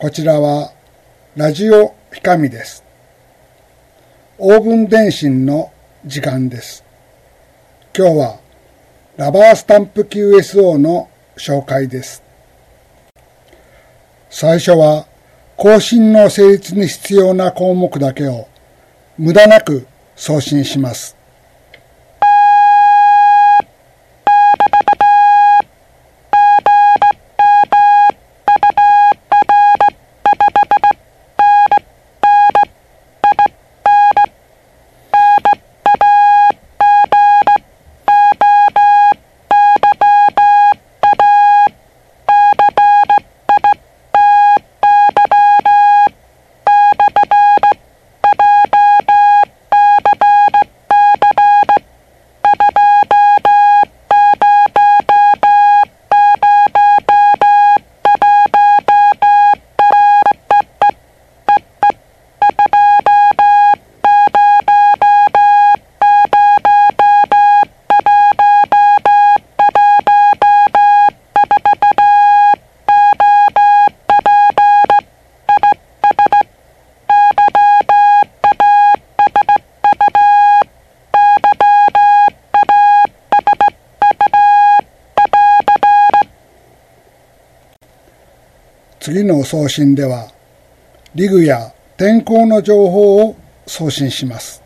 こちらはラジオひかみです。オーブン電信の時間です。今日はラバースタンプ QSO の紹介です。最初は更新の成立に必要な項目だけを無駄なく送信します。次の送信では、リグや天候の情報を送信します。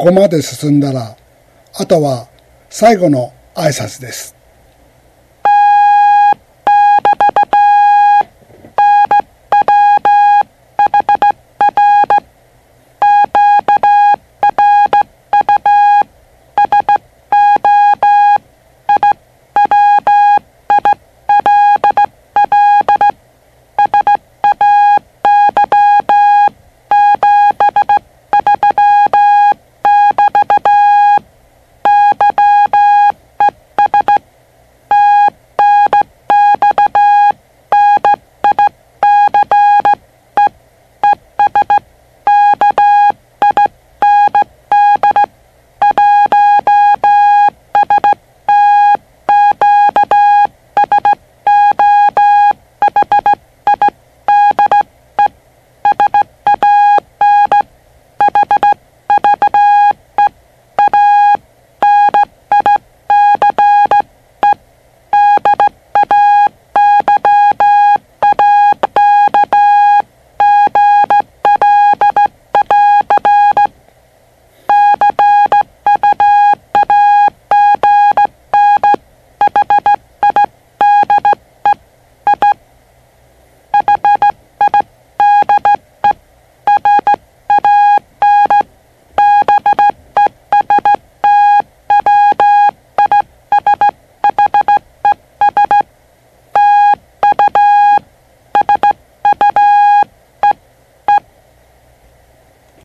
ここまで進んだら、あとは最後の挨拶です。